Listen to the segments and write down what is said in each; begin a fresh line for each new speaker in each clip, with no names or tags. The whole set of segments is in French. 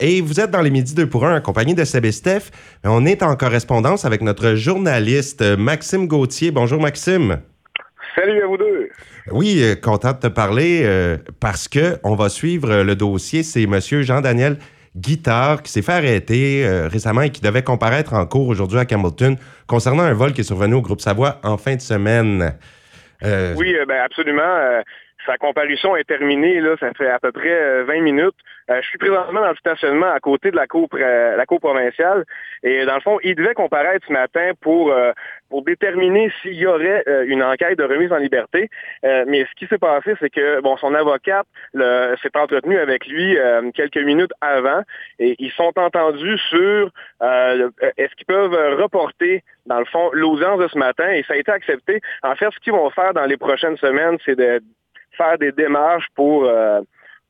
Et vous êtes dans les Midis 2 pour 1 en compagnie de Seb et Steph. On est en correspondance avec notre journaliste Maxime Gauthier. Bonjour Maxime.
Salut à vous deux.
Oui, euh, content de te parler euh, parce que on va suivre le dossier. C'est Monsieur Jean-Daniel Guitard qui s'est fait arrêter euh, récemment et qui devait comparaître en cours aujourd'hui à Campbellton concernant un vol qui est survenu au groupe Savoie en fin de semaine.
Oui, ben absolument. Sa comparution est terminée, là, ça fait à peu près 20 euh, minutes. Euh, je suis présentement dans le stationnement à côté de la cour, euh, la cour provinciale. Et dans le fond, il devait comparaître ce matin pour, pour déterminer s'il y aurait une enquête de remise en liberté. mais ce qui s'est passé, c'est que bon, son avocate s'est entretenu avec lui quelques minutes avant et ils sont entendus sur est-ce qu'ils peuvent reporter, dans le fond, l'audience de ce matin et ça a été accepté. En fait, ce qu'ils vont faire dans les prochaines semaines, c'est de faire des démarches pour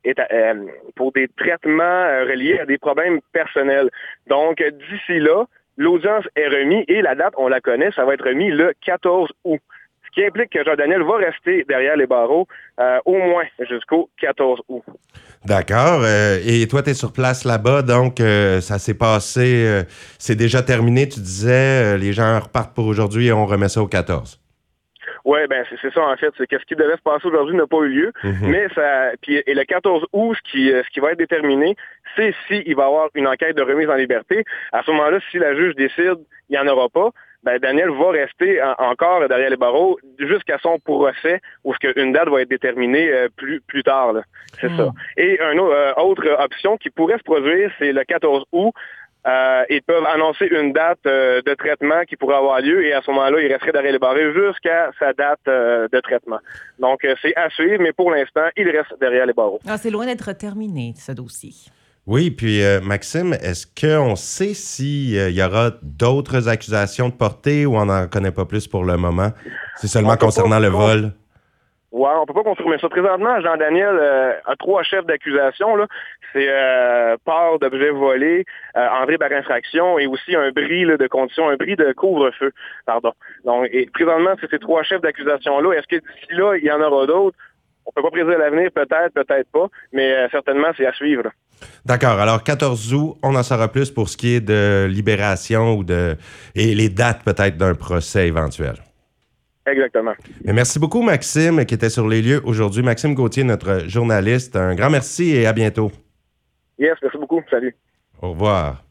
euh, euh, pour des traitements euh, reliés à des problèmes personnels. Donc, d'ici là, l'audience est remise et la date, on la connaît, ça va être remis le 14 août. Ce qui implique que Jean-Daniel va rester derrière les barreaux au moins jusqu'au 14 août.
D'accord. et toi, tu es sur place là-bas, donc ça s'est passé, c'est déjà terminé, tu disais, les gens repartent pour aujourd'hui et on remet ça au 14.
Oui, ben c'est ça en fait. C'est que ce qui devait se passer aujourd'hui n'a pas eu lieu. Mhm. Mais ça. Puis et le 14 août, ce qui, euh, ce qui va être déterminé, c'est s'il va y avoir une enquête de remise en liberté. À ce moment-là, si la juge décide, il n'y en aura pas. Ben, Daniel va rester encore derrière les barreaux jusqu'à son procès, où une date va être déterminée euh, plus, plus tard. C'est ça. Hmm. Et une euh, autre option qui pourrait se produire, c'est le 14 août. Euh, ils peuvent annoncer une date euh, de traitement qui pourrait avoir lieu et à ce moment-là, il resterait derrière les barrés jusqu'à sa date euh, de traitement. Donc, c'est à suivre, mais pour l'instant, il reste derrière les barreaux.
Ah, c'est loin d'être terminé, ce dossier.
Oui, puis Maxime, est-ce qu'on sait s'il y aura d'autres accusations de portée ou on n'en connaît pas plus pour le moment? C'est seulement concernant le vol?
On peut pas confirmer ça. Présentement, Jean-Daniel euh, a trois chefs d'accusation. C'est euh, part d'objets volés, euh, par infraction et aussi un bris de condition, un bris de couvre-feu. Pardon. Donc, et présentement, c'est ces trois chefs d'accusation-là. Est-ce que d'ici là, il y en aura d'autres? On peut pas prédire l'avenir, peut-être, peut-être pas, mais euh, certainement, c'est à suivre.
D'accord. Alors, 14 août, on en saura plus pour ce qui est de libération ou de et les dates peut-être d'un procès éventuel.
Exactement.
merci beaucoup, Maxime, qui était sur les lieux aujourd'hui. Maxime Gauthier, notre journaliste. Un grand merci et à bientôt.
Yes, merci beaucoup. Salut.
Au revoir.